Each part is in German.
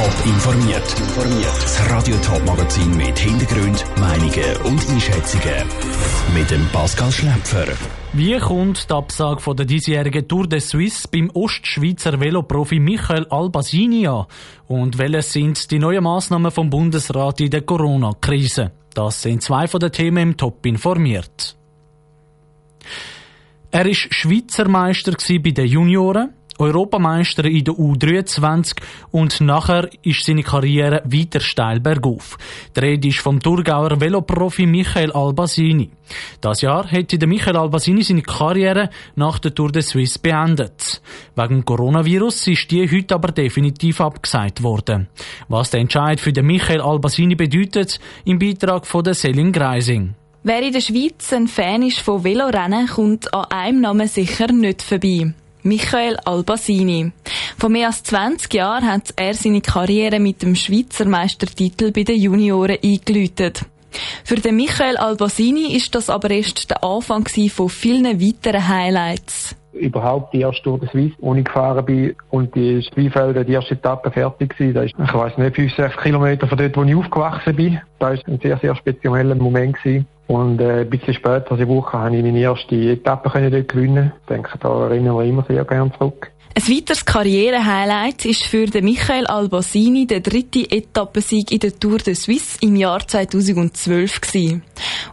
Top informiert. Das Radio Top Magazin mit Hintergrund, Meinungen und Einschätzungen mit dem Pascal Schläpfer. Wie kommt die Absage von der diesjährigen Tour de Suisse beim Ostschweizer Veloprofi Michael Albasini an? Und welche sind die neuen Massnahmen vom Bundesrat in der Corona-Krise? Das sind zwei von den Themen im Top informiert. Er war Schweizer Meister bei den Junioren, Europameister in der U23 und nachher ist seine Karriere weiter steil bergauf. Die Rede ist vom Thurgauer Veloprofi Michael Albasini. Das Jahr hätte der Michael Albasini seine Karriere nach der Tour de Suisse beendet. Wegen Coronavirus ist die heute aber definitiv abgesagt worden. Was der Entscheid für den Michael Albasini bedeutet, im Beitrag von der Selin Greising. Wer in der Schweiz ein Fan ist von Velorennen, kommt an einem Namen sicher nicht vorbei. Michael Albasini. Vor mehr als 20 Jahren hat er seine Karriere mit dem Schweizer Meistertitel bei den Junioren eingeläutet. Für den Michael Albasini ist das aber erst der Anfang von vielen weiteren Highlights. Überhaupt die erste Tour de Suisse, wo ich gefahren bin und die Spielfelder, die erste Etappe fertig war, da ist, ich weiß nicht, 65 Kilometer von dort, wo ich aufgewachsen bin. Das war ein sehr, sehr spezieller Moment gewesen. Und äh, ein bisschen später, diese Woche, habe ich meine erste Etappe können dort gewinnen. Ich denke, da erinnern wir immer sehr gerne zurück. Ein weiteres Karrierehighlight ist für den Michael Albasini der dritte Etappensieg in der Tour de Suisse im Jahr 2012 gewesen.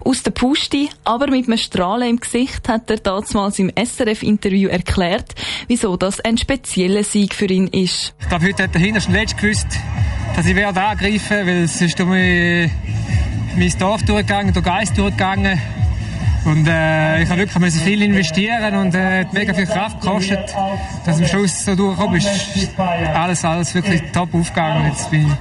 Aus der Puste, aber mit einem Strahlen im Gesicht, hat er damals im SRF-Interview erklärt, wieso das ein spezieller Sieg für ihn ist. Ich glaube, heute hat der Hinterste letzt gewusst, dass ich werde angreifen, weil es ist um mich mein Dorf durchgegangen, durch Geist durchgegangen. Und äh, ich habe wirklich viel investieren und äh, mega viel Kraft gekostet, dass am Schluss so durchgekommen ist. Alles, alles wirklich top aufgegangen. Jetzt bin ich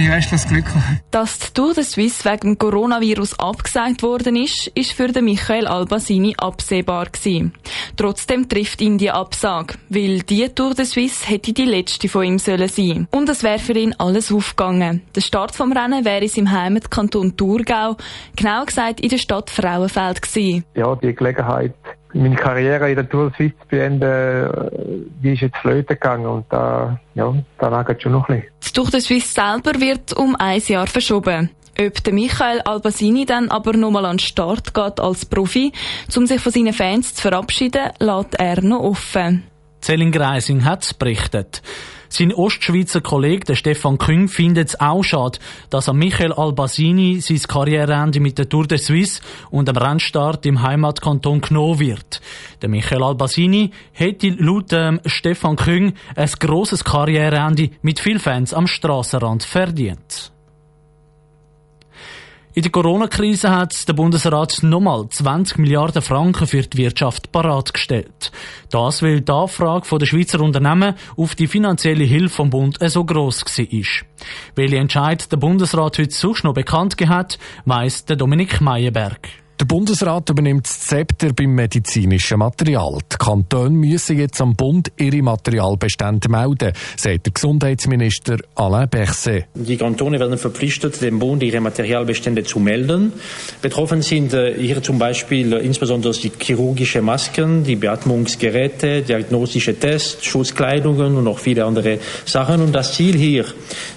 bin ich restlos glücklich. Dass die Tour de Suisse wegen dem Coronavirus abgesagt worden ist, ist für den Michael Albasini absehbar gewesen. Trotzdem trifft ihn die Absage, weil die Tour de Suisse hätte die letzte von ihm sollen sein. Und es wäre für ihn alles aufgegangen. Der Start vom Rennen wäre in seinem Heimatkanton Thurgau, genau gesagt in der Stadt Frauenfeld gewesen. Ja, die Gelegenheit meine Karriere in der Tour Suisse zu beenden, äh, die ist jetzt flöten gegangen und da, ja, da nagt schon noch ein bisschen. Die Tour de Suisse selber wird um ein Jahr verschoben. Ob der Michael Albasini dann aber nochmal an den Start geht als Profi, um sich von seinen Fans zu verabschieden, lässt er noch offen. Zelling Greising hat berichtet. Sein Ostschweizer Kollege, der Stefan Küng, findet es auch schade, dass an Michael Albasini sein Karriereende mit der Tour de Suisse und dem Rennstart im Heimatkanton genommen wird. Der Michael Albasini hätte laut ähm, Stefan Küng ein grosses Karriereende mit vielen Fans am Strassenrand verdient. In der Corona-Krise hat der Bundesrat nochmal 20 Milliarden Franken für die Wirtschaft bereitgestellt. Das, weil die Anfrage der Schweizer Unternehmen auf die finanzielle Hilfe vom Bund so gross war. Welche Entscheid der Bundesrat heute sonst noch bekannt hat, weiss der Dominik Meyerberg. Der Bundesrat übernimmt das Zepter beim medizinischen Material. Die Kantone müssen jetzt am Bund ihre Materialbestände melden, sagt der Gesundheitsminister Alain Berset. Die Kantone werden verpflichtet, dem Bund ihre Materialbestände zu melden. Betroffen sind äh, hier zum Beispiel insbesondere die chirurgische Masken, die Beatmungsgeräte, diagnostische Tests, Schutzkleidungen und noch viele andere Sachen. Und das Ziel hier,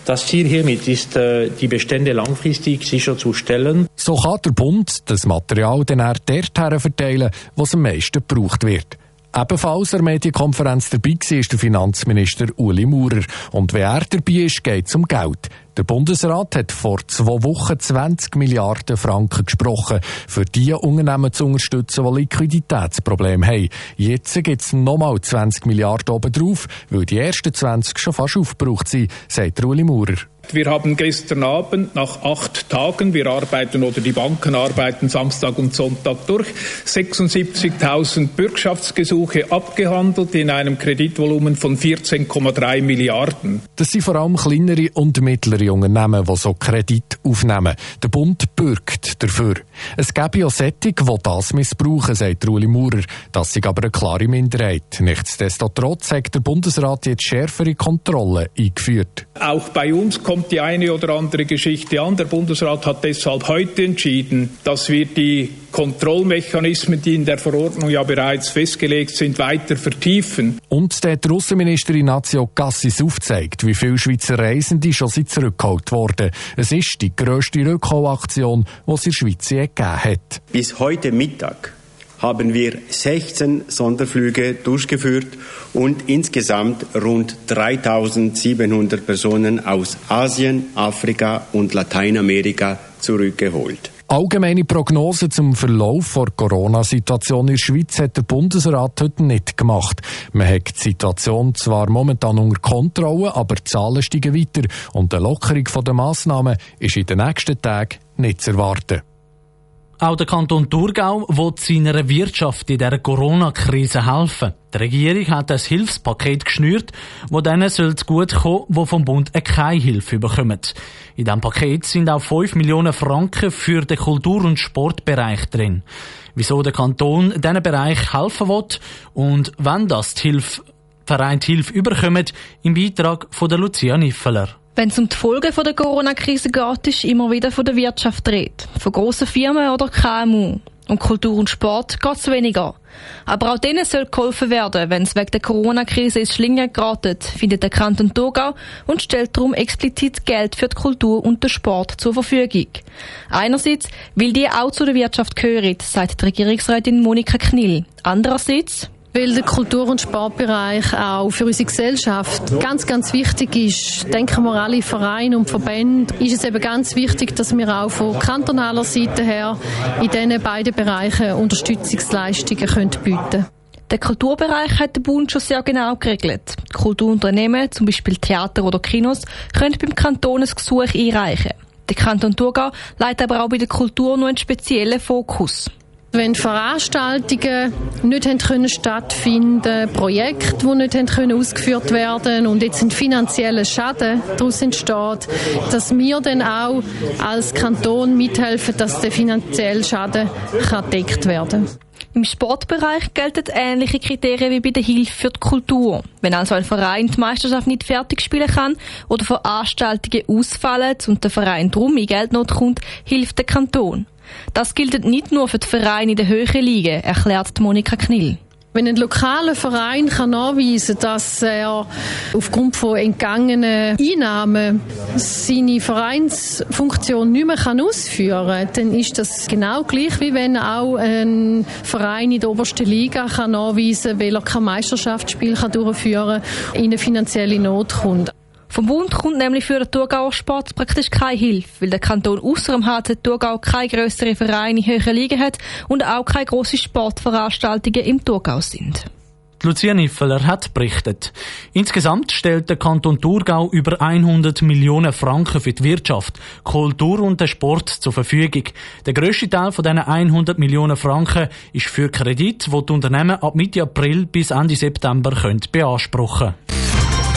das Ziel hiermit ist, äh, die Bestände langfristig sicherzustellen. So kann der Bund das Material Material dann er dort verteilen, was am meisten gebraucht wird. Ebenfalls an der Medienkonferenz dabei war der Finanzminister Uli Maurer. Und wer er dabei ist, geht es um Geld. Der Bundesrat hat vor zwei Wochen 20 Milliarden Franken gesprochen, für die Unternehmen zu unterstützen, die Liquiditätsprobleme haben. Jetzt gibt es nochmal 20 Milliarden obendrauf, weil die ersten 20 schon fast aufgebraucht sind, sagt Uli Maurer. Wir haben gestern Abend nach acht Tagen, wir arbeiten oder die Banken arbeiten Samstag und Sonntag durch, 76.000 Bürgschaftsgesuche abgehandelt in einem Kreditvolumen von 14,3 Milliarden. Das sind vor allem kleinere und mittlere Unternehmen, die so Kredit aufnehmen. Der Bund bürgt dafür. Es gäbe ja Sättig, die das missbrauchen, sagt Uli Maurer. Das ist aber eine klare Minderheit. Nichtsdestotrotz hat der Bundesrat jetzt schärfere Kontrollen eingeführt. Auch bei uns kommt die eine oder andere Geschichte an. Der Bundesrat hat deshalb heute entschieden, dass wir die Kontrollmechanismen, die in der Verordnung ja bereits festgelegt sind, weiter vertiefen. Und der Russenminister Ignazio Cassis aufzeigt, wie viele Schweizer Reisende schon sind zurückgeholt wurden. Es ist die grösste Rückholaktion, die es in der Schweiz gegeben hat. Bis heute Mittag haben wir 16 Sonderflüge durchgeführt und insgesamt rund 3700 Personen aus Asien, Afrika und Lateinamerika zurückgeholt. Allgemeine Prognosen zum Verlauf der Corona-Situation in der Schweiz hat der Bundesrat heute nicht gemacht. Man hat die Situation zwar momentan unter Kontrolle, aber die Zahlen steigen weiter und eine Lockerung der Massnahmen ist in den nächsten Tagen nicht zu erwarten. Auch der Kanton Thurgau will seiner Wirtschaft in der Corona-Krise helfen. Die Regierung hat ein Hilfspaket geschnürt, wo denen soll gut kommen, die vom Bund keine Hilfe bekommen. In diesem Paket sind auch 5 Millionen Franken für den Kultur- und Sportbereich drin. Wieso der Kanton diesen Bereich helfen will und wenn das die Hilfe, Verein die Hilfe überkommt, im Beitrag von der Lucia Niffeler. Wenn es um die Folgen der Corona-Krise geht, ist immer wieder von der Wirtschaft redet. Von grossen Firmen oder KMU. Um Kultur und Sport geht es weniger. Aber auch denen soll geholfen werden, wenn es wegen der Corona-Krise ins Schlingen geraten, findet der Kanton Thurgau und stellt darum explizit Geld für die Kultur und den Sport zur Verfügung. Einerseits, weil die auch zu der Wirtschaft gehören, sagt die Regierungsrätin Monika Knill. Andererseits, weil der Kultur- und Sportbereich auch für unsere Gesellschaft ganz, ganz wichtig ist. Denken wir alle Vereine und Verbände, ist es eben ganz wichtig, dass wir auch von kantonaler Seite her in diesen beiden Bereichen Unterstützungsleistungen können bieten können. Der Kulturbereich hat der Bund schon sehr genau geregelt. Kulturunternehmen, zum Beispiel Theater oder Kinos, können beim Kanton ein Gesuch einreichen. Der Kanton Thurgau leitet aber auch bei der Kultur nur einen speziellen Fokus. Wenn Veranstaltungen nicht können stattfinden, Projekte, die nicht können ausgeführt werden und jetzt ein finanzieller Schaden daraus entsteht, dass wir dann auch als Kanton mithelfen, dass der finanzielle Schaden gedeckt werden kann. Im Sportbereich gelten ähnliche Kriterien wie bei der Hilfe für die Kultur. Wenn also ein Verein die Meisterschaft nicht fertig spielen kann oder Veranstaltungen ausfallen und der Verein drum in Geldnot kommt, hilft der Kanton. Das gilt nicht nur für die Vereine in der höheren Liga, erklärt Monika Knill. Wenn ein lokaler Verein kann nachweisen kann, dass er aufgrund von entgangenen Einnahmen seine Vereinsfunktion nicht mehr ausführen kann, dann ist das genau gleich, wie wenn auch ein Verein in der obersten Liga kann nachweisen kann, weil er kein Meisterschaftsspiel durchführen kann, in eine finanzielle Not kommt. Vom Bund kommt nämlich für den Thurgauer Sport praktisch keine Hilfe, weil der Kanton ausser dem HC Thurgau keine grössere Vereine in höheren Ligen hat und auch keine grossen Sportveranstaltungen im Thurgau sind. Lucia Niffeler hat berichtet. Insgesamt stellt der Kanton Thurgau über 100 Millionen Franken für die Wirtschaft, Kultur und den Sport zur Verfügung. Der grösste Teil von diesen 100 Millionen Franken ist für Kredit, wo die Unternehmen ab Mitte April bis Ende September können beanspruchen können.